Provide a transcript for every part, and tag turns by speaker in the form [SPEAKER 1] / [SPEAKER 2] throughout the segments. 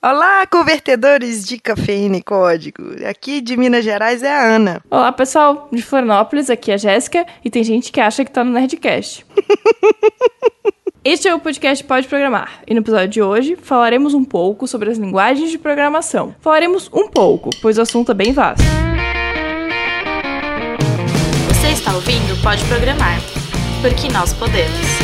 [SPEAKER 1] Olá, convertedores de cafeína e código. Aqui de Minas Gerais é a Ana.
[SPEAKER 2] Olá, pessoal. De Florianópolis, aqui é a Jéssica. E tem gente que acha que tá no Nerdcast. Este é o podcast Pode Programar. E no episódio de hoje falaremos um pouco sobre as linguagens de programação. Falaremos um pouco, pois o assunto é bem vasto.
[SPEAKER 3] Você está ouvindo Pode Programar. Porque nós podemos.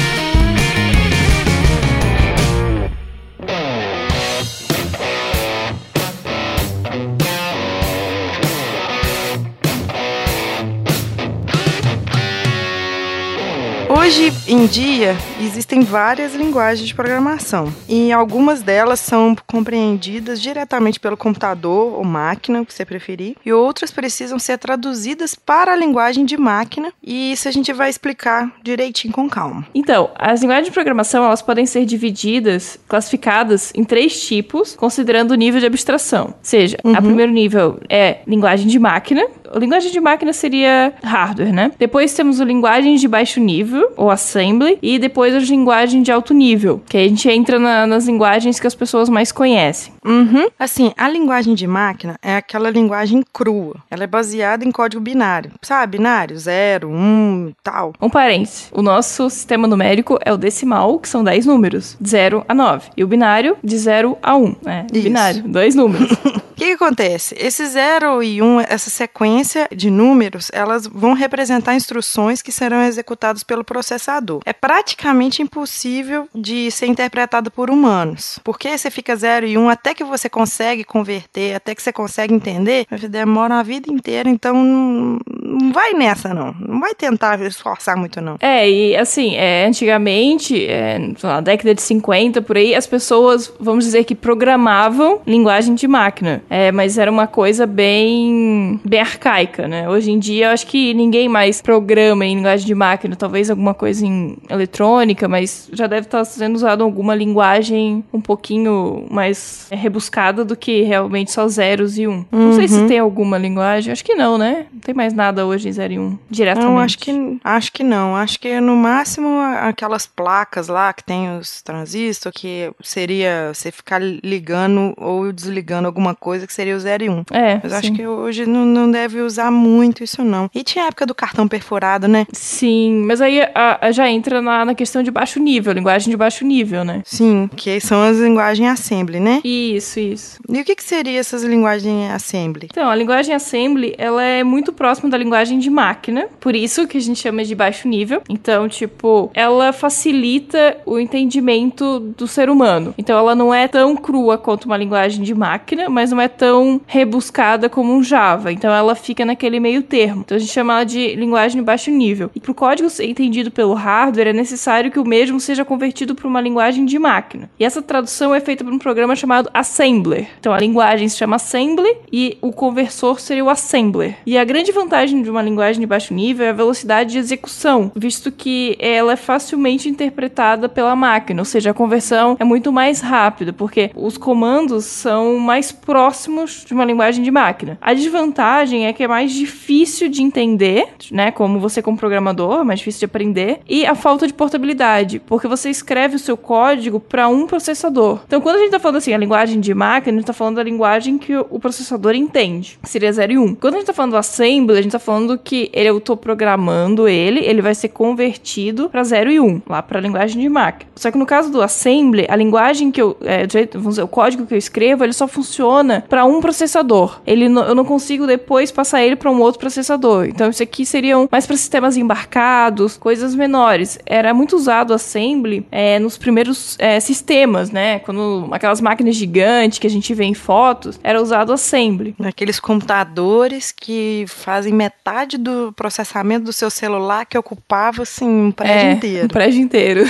[SPEAKER 1] Hoje em dia, existem várias linguagens de programação e algumas delas são compreendidas diretamente pelo computador ou máquina, o que você preferir, e outras precisam ser traduzidas para a linguagem de máquina, e isso a gente vai explicar direitinho com calma.
[SPEAKER 2] Então, as linguagens de programação, elas podem ser divididas, classificadas em três tipos, considerando o nível de abstração. Ou seja, uhum. a primeiro nível é linguagem de máquina, linguagem de máquina seria hardware, né? Depois temos a linguagem de baixo nível, ou assembly, e depois as linguagens de alto nível, que a gente entra na, nas linguagens que as pessoas mais conhecem.
[SPEAKER 1] Uhum. Assim, a linguagem de máquina é aquela linguagem crua. Ela é baseada em código binário. Sabe, binário, 0, 1, um, tal.
[SPEAKER 2] Um parênteses. O nosso sistema numérico é o decimal, que são 10 números, de 0 a 9. E o binário, de 0 a 1. Um, né? Binário, dois números.
[SPEAKER 1] Que, que, acontece? Esse 0 e 1, um, essa sequência de números, elas vão representar instruções que serão executadas pelo processador. É praticamente impossível de ser interpretado por humanos. Porque você fica 0 e 1 um, até que você consegue converter, até que você consegue entender, demora uma vida inteira, então não, vai nessa não. Não vai tentar esforçar muito não.
[SPEAKER 2] É, e assim, é, antigamente, é, na década de 50 por aí, as pessoas, vamos dizer que programavam linguagem de máquina. É, mas era uma coisa bem, bem arcaica, né? Hoje em dia, eu acho que ninguém mais programa em linguagem de máquina, talvez alguma coisa em eletrônica, mas já deve estar sendo usado alguma linguagem um pouquinho mais rebuscada do que realmente só zeros e um. Uhum. Não sei se uhum. tem alguma linguagem, acho que não, né? Não tem mais nada hoje em zero e um, diretamente.
[SPEAKER 1] Não, acho que, acho que não. Acho que no máximo aquelas placas lá que tem os transistores, que seria você ficar ligando ou desligando alguma coisa que seria o 0 e 1. Um.
[SPEAKER 2] É.
[SPEAKER 1] Mas sim. acho que hoje não, não deve usar muito isso, não. E tinha a época do cartão perfurado, né?
[SPEAKER 2] Sim, mas aí a, a já entra na, na questão de baixo nível, linguagem de baixo nível, né?
[SPEAKER 1] Sim, que são as linguagens assembly, né?
[SPEAKER 2] Isso, isso.
[SPEAKER 1] E o que, que seria essas linguagens assembly?
[SPEAKER 2] Então, a linguagem assembly, ela é muito próxima da linguagem de máquina, por isso que a gente chama de baixo nível. Então, tipo, ela facilita o entendimento do ser humano. Então, ela não é tão crua quanto uma linguagem de máquina, mas não é tão rebuscada como um Java. Então ela fica naquele meio termo. Então a gente chama ela de linguagem de baixo nível. E para o código ser entendido pelo hardware, é necessário que o mesmo seja convertido para uma linguagem de máquina. E essa tradução é feita por um programa chamado Assembler. Então a linguagem se chama Assembly e o conversor seria o Assembler. E a grande vantagem de uma linguagem de baixo nível é a velocidade de execução, visto que ela é facilmente interpretada pela máquina, ou seja, a conversão é muito mais rápida, porque os comandos são mais próximos de uma linguagem de máquina. A desvantagem é que é mais difícil de entender, né? Como você como programador, mais difícil de aprender, e a falta de portabilidade, porque você escreve o seu código para um processador. Então, quando a gente tá falando assim, a linguagem de máquina, a gente tá falando da linguagem que o processador entende. Seria 0 e 1. Um. Quando a gente tá falando do assembly, a gente tá falando que eu tô programando ele, ele vai ser convertido para 0 e 1, um, lá para linguagem de máquina. Só que no caso do assembly, a linguagem que eu, é, vamos dizer, o código que eu escrevo, ele só funciona para um processador. Ele eu não consigo depois passar ele para um outro processador. Então isso aqui seriam mais para sistemas embarcados, coisas menores. Era muito usado assembly é, nos primeiros é, sistemas, né? Quando aquelas máquinas gigantes que a gente vê em fotos, era usado assembly.
[SPEAKER 1] Aqueles computadores que fazem metade do processamento do seu celular que ocupava assim um prédio
[SPEAKER 2] é,
[SPEAKER 1] inteiro.
[SPEAKER 2] Um prédio inteiro.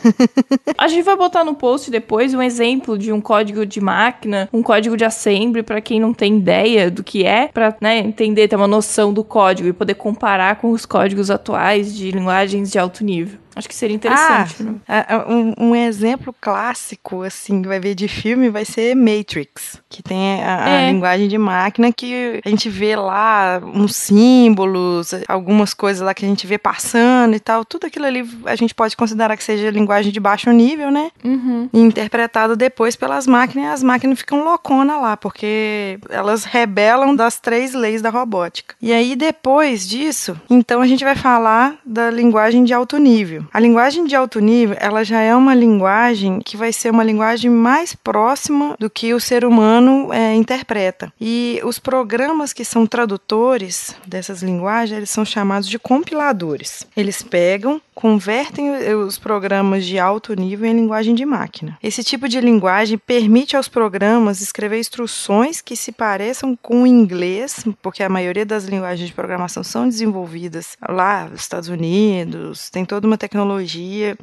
[SPEAKER 2] a gente vai botar no post depois um exemplo de um código de máquina, um código de assembly para quem não tem ideia do que é, para né, entender, ter uma noção do código e poder comparar com os códigos atuais de linguagens de alto nível. Acho que seria interessante. né?
[SPEAKER 1] Ah, um, um exemplo clássico, assim, que vai ver de filme vai ser Matrix, que tem a, a
[SPEAKER 2] É.
[SPEAKER 1] linguagem de máquina que a gente vê lá uns símbolos, algumas coisas lá que a gente vê passando e tal. Tudo aquilo ali a gente pode considerar que seja linguagem de baixo nível, né?
[SPEAKER 2] Uhum.
[SPEAKER 1] E interpretado depois pelas máquinas, e as máquinas ficam loucona lá, porque elas rebelam das três leis da robótica. E aí, depois disso, então a gente vai falar da linguagem de alto nível. A linguagem de alto nível, ela já é uma linguagem que vai ser uma linguagem mais próxima do que o ser humano é, interpreta. E os programas que são tradutores dessas linguagens, eles são chamados de compiladores. Eles pegam, convertem os programas de alto nível em linguagem de máquina. Esse tipo de linguagem permite aos programas escrever instruções que se pareçam com o inglês, porque a maioria das linguagens de programação são desenvolvidas lá nos Estados Unidos, tem toda uma tecnologia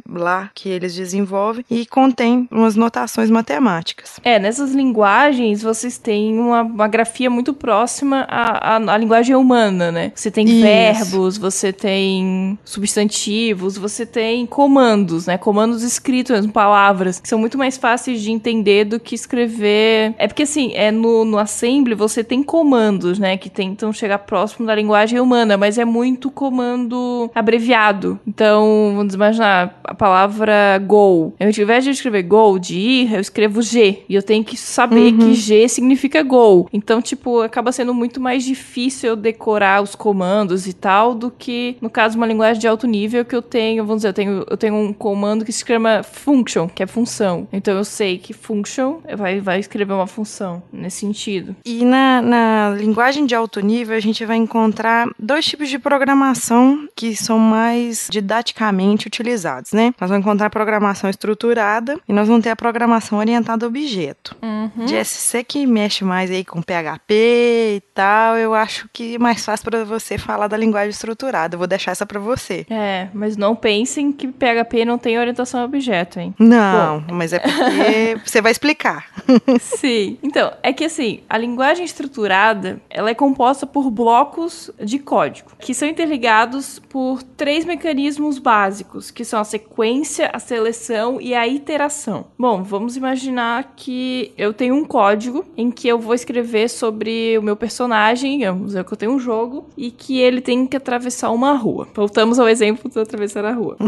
[SPEAKER 1] lá que eles desenvolvem e contém umas notações matemáticas.
[SPEAKER 2] É, nessas linguagens vocês têm uma, uma grafia muito próxima à, à, à linguagem humana, né? Você tem
[SPEAKER 1] Isso.
[SPEAKER 2] verbos, você tem substantivos, você tem comandos, né? Comandos escritos, mesmo, palavras, que são muito mais fáceis de entender do que escrever. É porque assim, é no, no assembly você tem comandos, né? Que tentam chegar próximo da linguagem humana, mas é muito comando abreviado. Então, vamos imaginar a palavra go. Ao invés de eu escrever go, de ir, eu escrevo G. E eu tenho que saber que G significa go. Então, tipo, acaba sendo muito mais difícil eu decorar os comandos e tal do que, no caso, uma linguagem de alto nível que eu tenho, vamos dizer, eu tenho, eu tenho um comando que se chama function, que é função. Então eu sei que function vai, vai escrever uma função nesse sentido.
[SPEAKER 1] E na, na linguagem de alto nível, a gente vai encontrar dois tipos de programação que são mais didaticamente utilizados, né? Nós vamos encontrar a programação estruturada e nós vamos ter a programação orientada a objeto. De SC que mexe mais aí com PHP e tal, eu acho que é mais fácil para você falar da linguagem estruturada. Eu vou deixar essa para você.
[SPEAKER 2] É, mas não pensem que PHP não tem orientação a objeto, hein?
[SPEAKER 1] Não, mas é porque você vai explicar.
[SPEAKER 2] Sim. Então, é que assim, a linguagem estruturada, ela é composta por blocos de código, que são interligados por três mecanismos básicos, que são a sequência, a seleção e a iteração. Bom, vamos imaginar que eu tenho um código em que eu vou escrever sobre o meu personagem, vamos dizer que eu tenho um jogo, e que ele tem que atravessar uma rua. Voltamos ao exemplo do atravessar a rua.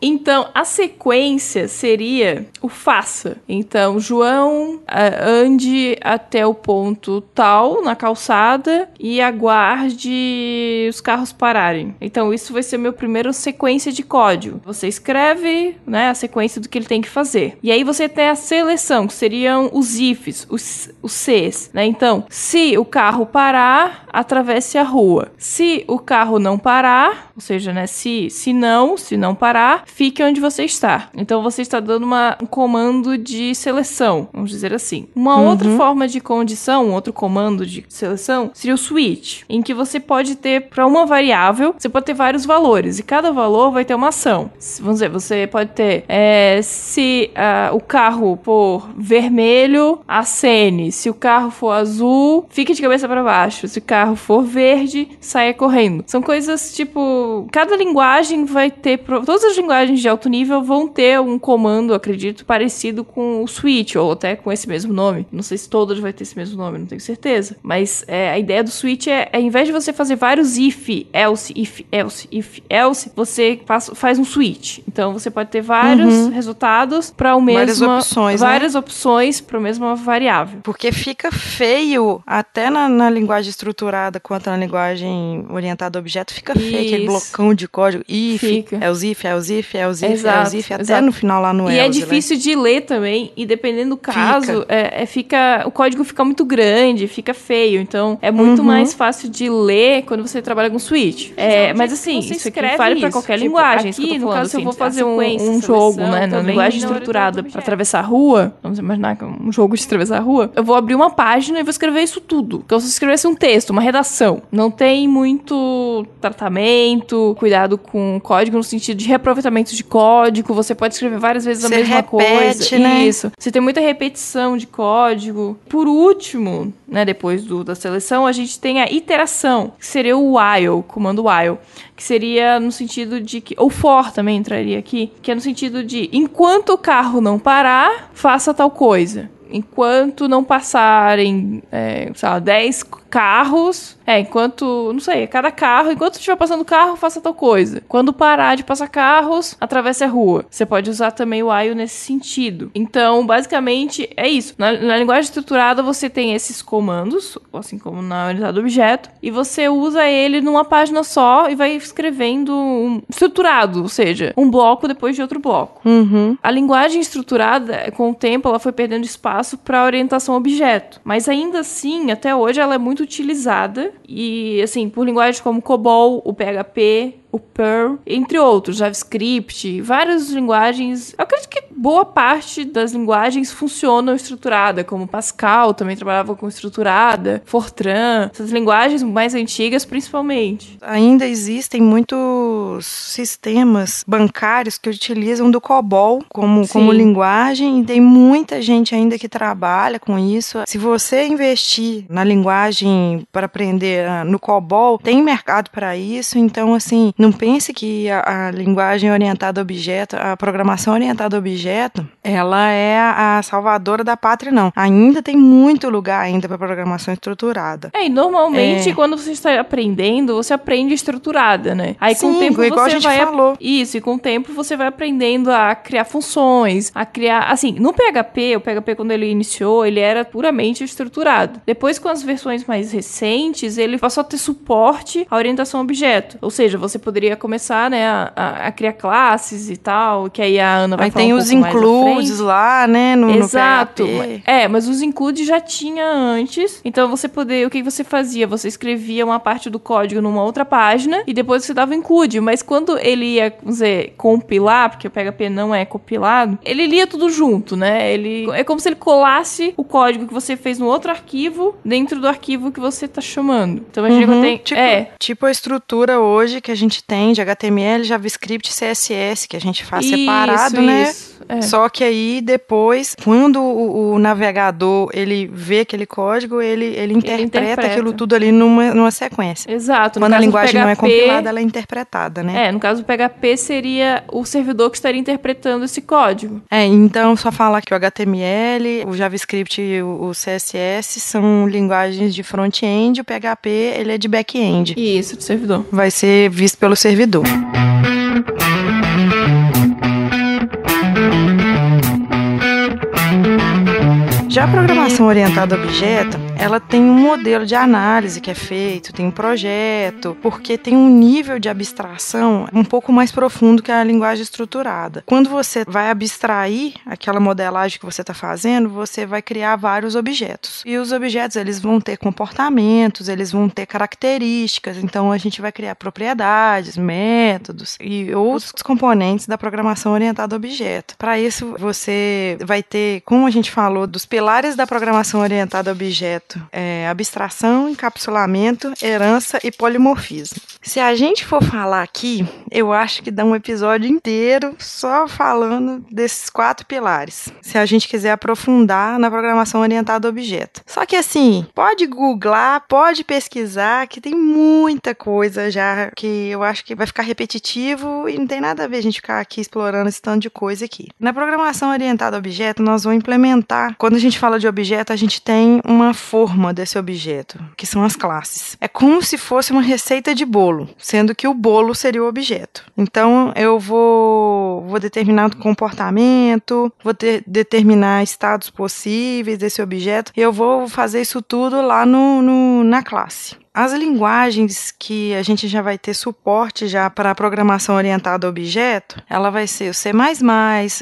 [SPEAKER 2] Então, a sequência seria o faça. Então, João ande até o ponto tal na calçada e aguarde os carros pararem. Então, isso vai ser meu primeiro sequência de código. Você escreve, né, a sequência do que ele tem que fazer. E aí você tem a seleção, que seriam os ifs, os, os Cs, né? Então, se o carro parar, atravesse a rua. Se o carro não parar, ou seja, né, se, se não, se não parar, fique onde você está. Então você está dando uma, um comando de seleção, vamos dizer assim. Uma outra forma de condição, um outro comando de seleção, seria o switch, em que você pode ter para uma variável, você pode ter vários valores e cada valor vai ter ação. Vamos dizer, você pode ter é, se ah, o carro for vermelho, acene. Se o carro for azul, fique de cabeça para baixo. Se o carro for verde, saia correndo. São coisas tipo. Cada linguagem vai ter. Todas as linguagens de alto nível vão ter um comando, acredito, parecido com o switch, ou até com esse mesmo nome. Não sei se todas vai ter esse mesmo nome, não tenho certeza. Mas é, a ideia do switch é, é, ao invés de você fazer vários if, else, if, else, if, else, você faz, faz um switch. Então você pode ter vários resultados para o mesmo.
[SPEAKER 1] Várias opções, né?
[SPEAKER 2] Várias opções para a mesma variável.
[SPEAKER 1] Porque fica feio, até na, na linguagem estruturada quanto na linguagem orientada a objeto, fica feio aquele
[SPEAKER 2] Isso.
[SPEAKER 1] blocão de código. If,
[SPEAKER 2] Fica.
[SPEAKER 1] é os if, é os if, é os if, é
[SPEAKER 2] Exato,
[SPEAKER 1] os if, até
[SPEAKER 2] exato.
[SPEAKER 1] no final lá no
[SPEAKER 2] E é
[SPEAKER 1] else, né?
[SPEAKER 2] difícil de ler também, e dependendo do caso, é, é fica, o código fica muito grande, fica feio. Então, é muito
[SPEAKER 1] Uhum.
[SPEAKER 2] mais fácil de ler quando você trabalha com Switch. É, mas assim,
[SPEAKER 3] você
[SPEAKER 2] isso aqui vale pra
[SPEAKER 3] isso?
[SPEAKER 2] qualquer
[SPEAKER 3] Tipo,
[SPEAKER 2] linguagem.
[SPEAKER 3] Aqui,
[SPEAKER 2] isso que eu tô
[SPEAKER 3] no
[SPEAKER 2] falando,
[SPEAKER 3] caso,
[SPEAKER 2] se eu
[SPEAKER 3] assim,
[SPEAKER 2] vou
[SPEAKER 3] a
[SPEAKER 2] fazer um, um
[SPEAKER 3] a
[SPEAKER 2] jogo, né, na linguagem estruturada
[SPEAKER 3] objeto.
[SPEAKER 2] atravessar a rua, vamos imaginar que é um jogo de atravessar a rua, eu vou abrir uma página e vou escrever isso tudo. Então, se eu escrevesse um texto, uma redação, não tem muito tratamento, cuidado com código no sentido de reaproveitamento de código, você pode escrever várias vezes a
[SPEAKER 1] Você
[SPEAKER 2] mesma
[SPEAKER 1] repete,
[SPEAKER 2] coisa.
[SPEAKER 1] né?
[SPEAKER 2] Isso. Você tem muita repetição de código. Por último, né, depois do, da seleção, a gente tem a iteração, que seria o while, o comando while, que seria no sentido de que, ou for também entraria aqui, que é no sentido de enquanto o carro não parar, faça tal coisa. Enquanto não passarem, é, sei lá, 10 carros. É, enquanto. Não sei, cada carro, enquanto estiver passando carro, faça tal coisa. Quando parar de passar carros, atravesse a rua. Você pode usar também o while nesse sentido. Então, basicamente, é isso. Na, na linguagem estruturada, você tem esses comandos, assim como na unidade objeto, e você usa ele numa página só e vai escrevendo um, estruturado, ou seja, um bloco depois de outro bloco.
[SPEAKER 1] Uhum.
[SPEAKER 2] A linguagem estruturada, com o tempo, ela foi perdendo espaço para orientação objeto. Mas ainda assim, até hoje, ela é muito utilizada. E, assim, por linguagens como COBOL, o PHP, o Perl, entre outros, JavaScript, várias linguagens. Eu acredito que boa parte das linguagens funcionam estruturada, como Pascal também trabalhava com estruturada, Fortran, essas linguagens mais antigas principalmente.
[SPEAKER 1] Ainda existem muitos sistemas bancários que utilizam do COBOL como, como linguagem e tem muita gente ainda que trabalha com isso. Se você investir na linguagem para aprender ah, no COBOL, tem mercado para isso, então assim, não pense que a, a, linguagem orientada a objeto, a programação orientada a objeto, ela é a, salvadora da pátria, não. Ainda tem muito lugar ainda para programação estruturada.
[SPEAKER 2] É, e normalmente é... quando você está aprendendo, você aprende estruturada, né? Aí
[SPEAKER 1] Sim,
[SPEAKER 2] com o tempo
[SPEAKER 1] igual
[SPEAKER 2] você
[SPEAKER 1] a gente
[SPEAKER 2] vai
[SPEAKER 1] falou.
[SPEAKER 2] Isso, e com o tempo você vai aprendendo a criar funções, a criar, assim, no PHP, o PHP quando ele iniciou, ele era puramente estruturado. Depois com as versões mais recentes, ele passou a ter suporte à orientação a objeto. Ou seja, você poderia começar, né, a, a, criar classes e tal, que aí a Ana vai
[SPEAKER 1] aí
[SPEAKER 2] falar
[SPEAKER 1] tem
[SPEAKER 2] um
[SPEAKER 1] os includes lá, né, no,
[SPEAKER 2] Exato.
[SPEAKER 1] No
[SPEAKER 2] é, mas os includes já tinha antes. Então você poder, o que você fazia? Você escrevia uma parte do código numa outra página e depois você dava include, mas quando ele ia, vamos dizer, compilar, porque o PHP não é compilado, ele lia tudo junto, né? Ele é como se ele colasse o código que você fez no outro arquivo dentro do arquivo que você tá chamando. Então a gente
[SPEAKER 1] uhum,
[SPEAKER 2] tem,
[SPEAKER 1] tipo,
[SPEAKER 2] é,
[SPEAKER 1] tipo a estrutura hoje que a gente tem de HTML, JavaScript, CSS, que a gente faz
[SPEAKER 2] isso,
[SPEAKER 1] separado, né?
[SPEAKER 2] Isso, é.
[SPEAKER 1] Só que aí depois, quando o, o, navegador ele vê aquele código, ele, ele, interpreta, ele interpreta, aquilo tudo ali numa, numa sequência.
[SPEAKER 2] Exato.
[SPEAKER 1] Quando a linguagem não é compilada, ela é interpretada, né?
[SPEAKER 2] É, no caso do PHP seria o servidor que estaria interpretando esse código.
[SPEAKER 1] É, então só falar que o HTML, o JavaScript e o, o CSS são linguagens de front-end, o PHP ele é de back-end.
[SPEAKER 2] Isso, do servidor.
[SPEAKER 1] Vai ser visto pelo servidor. Já a programação orientada a objeto, ela tem um modelo de análise que é feito, tem um projeto, porque tem um nível de abstração um pouco mais profundo que a linguagem estruturada. Quando você vai abstrair aquela modelagem que você está fazendo, você vai criar vários objetos. E os objetos eles vão ter comportamentos, eles vão ter características, então a gente vai criar propriedades, métodos e outros componentes da programação orientada a objeto. Para isso, você vai ter, como a gente falou, dos pilares da programação orientada a objeto é, abstração, encapsulamento, herança e polimorfismo. Se a gente for falar aqui, eu acho que dá um episódio inteiro só falando desses quatro pilares. Se a gente quiser aprofundar na programação orientada a objeto. Só que assim, pode googlar, pode pesquisar, que tem muita coisa já que eu acho que vai ficar repetitivo e não tem nada a ver a gente ficar aqui explorando esse tanto de coisa aqui. Na programação orientada a objeto, nós vamos implementar. Quando a gente fala de objeto, a gente tem uma forma desse objeto, que são as classes. É como se fosse uma receita de bolo, sendo que o bolo seria o objeto. Então eu vou, vou determinar o comportamento, vou ter, determinar estados possíveis desse objeto, e eu vou fazer isso tudo lá no, no na classe. As linguagens que a gente já vai ter suporte já para a programação orientada a objeto, ela vai ser o C++,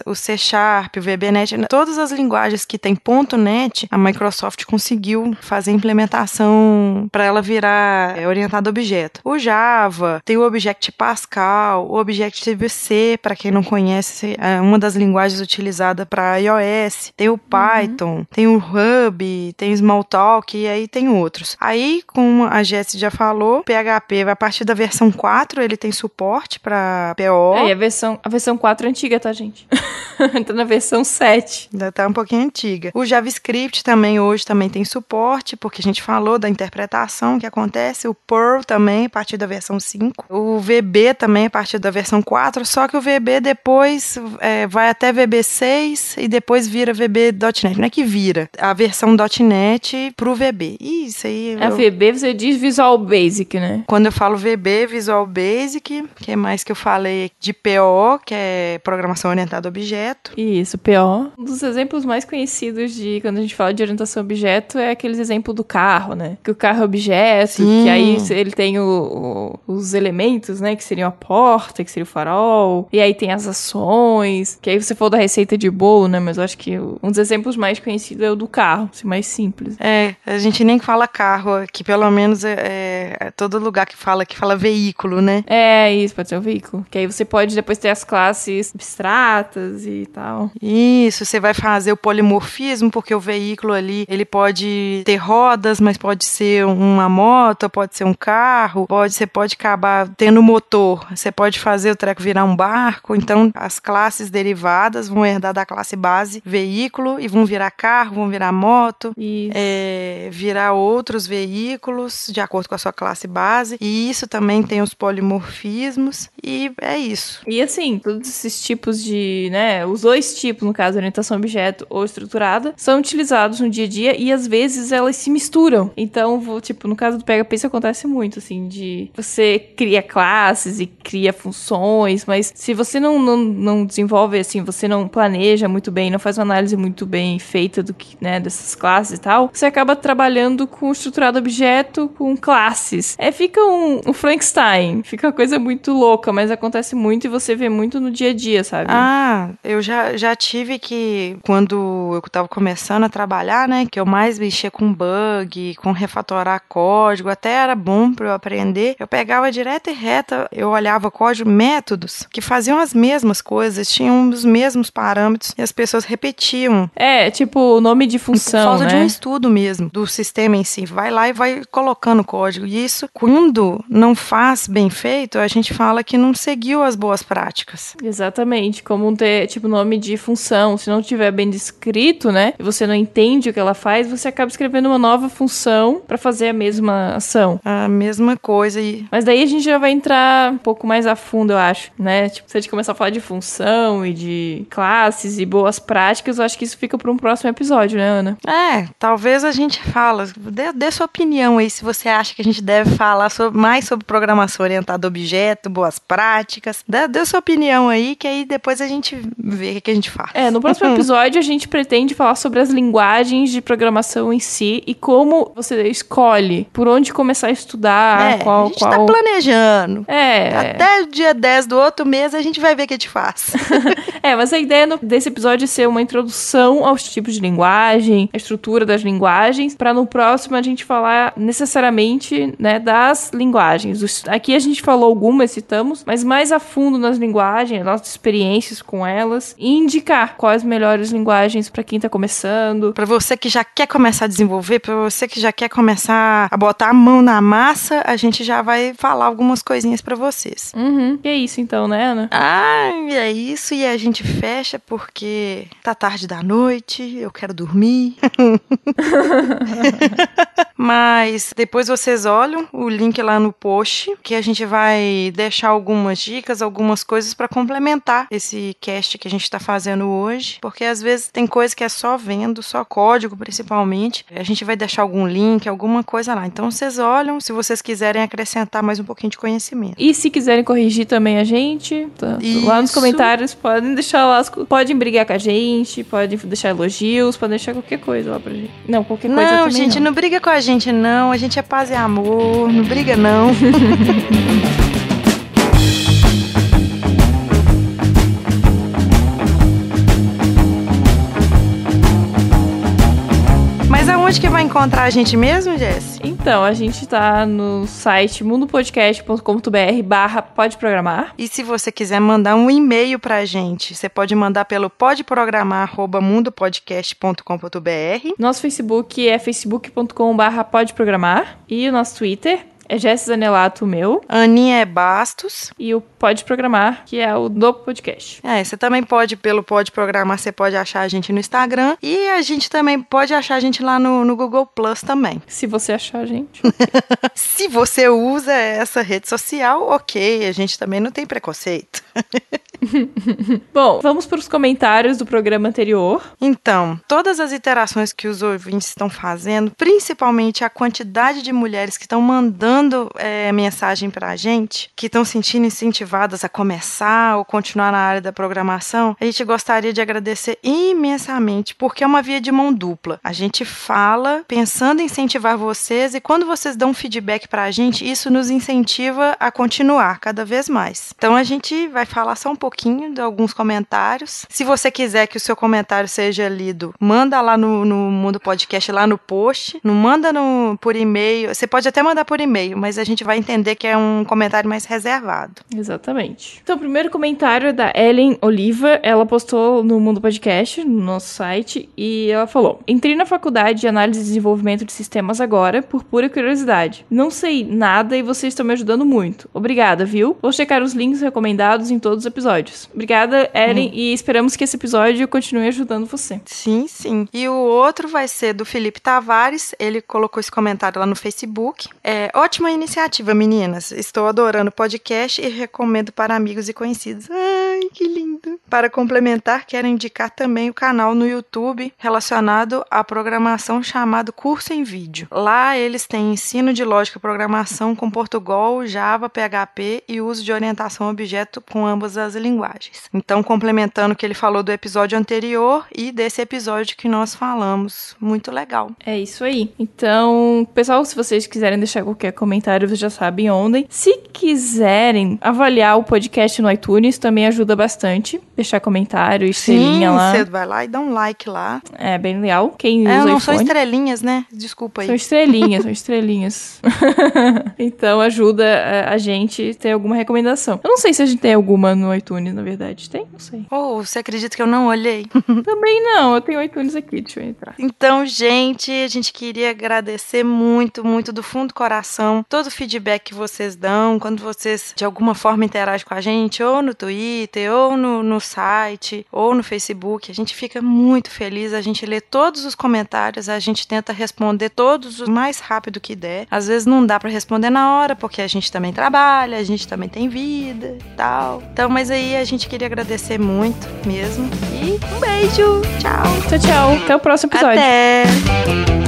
[SPEAKER 1] o C Sharp, o VBNet, todas as linguagens que tem ponto .NET, a Microsoft conseguiu fazer implementação para ela virar é, orientada a objeto. O Java, tem o Object Pascal, o Objective C, para quem não conhece, é uma das linguagens utilizadas para iOS, tem o Python, uhum. tem o Hub, tem o Smalltalk e aí tem outros. Aí com a Jess já falou, PHP a partir da versão 4 ele tem suporte para PO.
[SPEAKER 2] É, e a versão, a versão 4 é antiga, tá, gente? tá na versão 7.
[SPEAKER 1] Ainda tá um pouquinho antiga. O JavaScript também hoje também tem suporte, porque a gente falou da interpretação que acontece. O Perl também, a partir da versão 5. O VB também, a partir da versão 4. Só que o VB depois é, vai até VB6 e depois vira VB.NET. Não é que vira. A versão .NET pro VB. Isso aí...
[SPEAKER 2] A eu... VB você diz Visual Basic, né?
[SPEAKER 1] Quando eu falo VB, Visual Basic, que é mais que eu falei de PO, que é Programação Orientada a Objeto.
[SPEAKER 2] Isso, PO. Um dos exemplos mais conhecidos de quando a gente fala de orientação a objeto é aqueles exemplos do carro, né? Que o carro é objeto, Sim. que aí ele tem o, o, os elementos, né? Que seriam a porta, que seria o farol. E aí tem as ações. Que aí você falou da receita de bolo, né? Mas eu acho que um dos exemplos mais conhecidos é o do carro, assim, mais simples.
[SPEAKER 1] É, a gente nem fala carro aqui, pelo menos é, é, é todo lugar que fala que fala veículo, né?
[SPEAKER 2] É, isso, pode ser o veículo. Que aí você pode depois ter as classes abstratas e tal.
[SPEAKER 1] Isso, você vai fazer o polimorfismo, porque o veículo ali, ele pode ter rodas, mas pode ser uma moto, pode ser um carro, pode, você pode acabar tendo motor, você pode fazer o treco virar um barco, então as classes derivadas vão herdar da classe base veículo e vão virar carro, vão virar moto, é, virar outros veículos de acordo com a sua classe base, e isso também tem os polimorfismos, e é isso.
[SPEAKER 2] E assim, todos esses tipos de, né, os dois tipos, no caso, orientação objeto ou estruturada, são utilizados no dia a dia e às vezes elas se misturam. Então, vou, tipo, no caso do PHP isso acontece muito, assim, de você cria classes e cria funções, mas se você não, não, não desenvolve, assim, você não planeja muito bem, não faz uma análise muito bem feita do que, né, dessas classes e tal, você acaba trabalhando com estruturado objeto, com classes. É, fica um, um Frankenstein, fica uma coisa muito louca, mas acontece muito e você vê muito no dia a dia, sabe?
[SPEAKER 1] Ah, eu já, já tive que, quando eu tava começando a trabalhar, né, que eu mais mexia com bug, com refatorar código, até era bom para eu aprender, eu pegava direto e reta, eu olhava código, métodos que faziam as mesmas coisas, tinham os mesmos parâmetros e as pessoas repetiam.
[SPEAKER 2] É, tipo o nome de função, Por
[SPEAKER 1] causa
[SPEAKER 2] né?
[SPEAKER 1] de um estudo mesmo do sistema em si. Vai lá e vai colocando código. E isso, quando não faz bem feito, a gente fala que não seguiu as boas práticas.
[SPEAKER 2] Exatamente, como ter, tipo, nome de função, se não tiver bem descrito, né, e você não entende o que ela faz, você acaba escrevendo uma nova função para fazer a mesma ação.
[SPEAKER 1] A mesma coisa e
[SPEAKER 2] Mas daí a gente já vai entrar um pouco mais a fundo, eu acho, né? Tipo, se a gente começar a falar de função e de classes e boas práticas, eu acho que isso fica para um próximo episódio, né, Ana?
[SPEAKER 1] É, talvez a gente fala, dê, dê sua opinião aí se você acha que a gente deve falar sobre, mais sobre programação orientada a objeto, boas práticas. Dê, dê sua opinião aí, que aí depois a gente vê o que, que a gente faz.
[SPEAKER 2] É, no próximo episódio a gente pretende falar sobre as linguagens de programação em si e como você escolhe por onde começar a estudar,
[SPEAKER 1] É,
[SPEAKER 2] qual...
[SPEAKER 1] a gente
[SPEAKER 2] qual...
[SPEAKER 1] tá planejando.
[SPEAKER 2] É,
[SPEAKER 1] Até o dia 10 do outro mês a gente vai ver o que a gente faz.
[SPEAKER 2] é, mas a ideia desse episódio é ser uma introdução aos tipos de linguagem, a estrutura das linguagens, para no próximo a gente falar necessariamente, né, das linguagens. Aqui a gente falou algumas, citamos, mas mais a fundo nas linguagens, nossas experiências com elas, e indicar quais melhores linguagens para quem tá começando.
[SPEAKER 1] Pra você que já quer começar a desenvolver, pra você que já quer começar a botar a mão na massa, a gente já vai falar algumas coisinhas pra vocês.
[SPEAKER 2] Uhum. E é isso então, né, Ana?
[SPEAKER 1] Ah, é isso, e a gente fecha porque tá tarde da noite, eu quero dormir. Mas depois vocês olham o link lá no post, que a gente vai deixar algumas dicas, algumas coisas para complementar esse cast que a gente tá fazendo hoje, porque às vezes tem coisa que é só vendo, só código principalmente. A gente vai deixar algum link, alguma coisa lá. Então vocês olham, se vocês quiserem acrescentar mais um pouquinho de conhecimento.
[SPEAKER 2] E se quiserem corrigir também a gente, tá- lá nos comentários podem deixar lá, podem brigar com a gente, podem deixar elogios, podem deixar qualquer coisa lá pra gente. Não, qualquer coisa
[SPEAKER 1] Não,
[SPEAKER 2] também
[SPEAKER 1] gente, não. briga com a gente, não. A gente é paz e amor. Não briga, não. Mas aonde Onde que vai encontrar a gente mesmo, Jess?
[SPEAKER 2] Então, a gente tá no site mundopodcast.com.br barra pode programar.
[SPEAKER 1] E se você quiser mandar um e-mail pra gente, você pode mandar pelo podeprogramar.mundopodcast.com.br
[SPEAKER 2] Nosso Facebook é facebook.com barra pode programar. E o nosso Twitter é Jess Zanelato, o meu.
[SPEAKER 1] Aninha é Bastos.
[SPEAKER 2] E o Pode Programar, que é o do podcast.
[SPEAKER 1] É, você também pode, pelo Pode Programar, você pode achar a gente no Instagram. E a gente também pode achar a gente lá no, no Google Plus também.
[SPEAKER 2] Se você achar a gente.
[SPEAKER 1] Se você usa essa rede social, ok. A gente também não tem preconceito.
[SPEAKER 2] Bom, vamos para os comentários do programa anterior.
[SPEAKER 1] Então, todas as interações que os ouvintes estão fazendo, principalmente a quantidade de mulheres que estão mandando é, mensagem para a gente, que estão sentindo incentivadas a começar ou continuar na área da programação, a gente gostaria de agradecer imensamente, porque é uma via de mão dupla. A gente fala pensando em incentivar vocês e quando vocês dão feedback para a gente, isso nos incentiva a continuar cada vez mais. Então a gente vai falar só um pouquinho de alguns comentários. Se você quiser que o seu comentário seja lido, manda lá no, no Mundo Podcast, lá no post. Não manda no, por e-mail. Você pode até mandar por e-mail, mas a gente vai entender que é um comentário mais reservado.
[SPEAKER 2] Exatamente. Então, o primeiro comentário é da Ellen Oliva. Ela postou no Mundo Podcast, no nosso site, e ela falou: Entrei na faculdade de análise e desenvolvimento de sistemas agora, por pura curiosidade. Não sei nada e vocês estão me ajudando muito. Obrigada, viu? Vou checar os links recomendados em todos os episódios. Obrigada, Ellen, hum. e esperamos que esse episódio continue ajudando você.
[SPEAKER 1] Sim, sim. E o outro vai ser do Felipe Tavares. Ele colocou esse comentário lá no Facebook. É, ótima iniciativa, meninas. Estou adorando o podcast e recomendo para amigos e conhecidos. Ai, que lindo. Para complementar, quero indicar também o canal no YouTube relacionado à programação chamado Curso em Vídeo. Lá eles têm ensino de lógica e programação com Portugal, Java, PHP e uso de orientação a objeto com ambas as linguagens. Então, complementando o que ele falou do episódio anterior e desse episódio que nós falamos. Muito legal.
[SPEAKER 2] É isso aí. Então, pessoal, se vocês quiserem deixar qualquer comentário, vocês já sabem onde. Se quiserem avaliar o podcast no iTunes, também ajuda bastante. Deixar comentário, estrelinha
[SPEAKER 1] Sim,
[SPEAKER 2] lá.
[SPEAKER 1] Você vai lá e dá um like lá.
[SPEAKER 2] É bem legal. Quem
[SPEAKER 1] é,
[SPEAKER 2] usa
[SPEAKER 1] não
[SPEAKER 2] iPhone,
[SPEAKER 1] são estrelinhas, né? Desculpa aí.
[SPEAKER 2] São estrelinhas, são estrelinhas. então ajuda a, a gente ter alguma recomendação. Eu não sei se a gente tem alguma no iTunes, na verdade. Tem? Não sei.
[SPEAKER 1] Ou oh, você acredita que eu não olhei?
[SPEAKER 2] Também não. Eu tenho iTunes aqui. Deixa eu entrar.
[SPEAKER 1] Então, gente, a gente queria agradecer muito, muito do fundo do coração todo o feedback que vocês dão, quando vocês de alguma forma interagem com a gente, ou no Twitter, ou no, no site, ou no Facebook. A gente fica muito feliz, a gente lê todos os comentários, a gente tenta responder todos o mais rápido que der. Às vezes não dá para responder na hora, porque a gente também trabalha, a gente também tem vida e tal. Então, mas aí a gente queria agradecer muito mesmo. E um beijo. Tchau.
[SPEAKER 2] Tchau, tchau. Até o próximo episódio.
[SPEAKER 1] Até.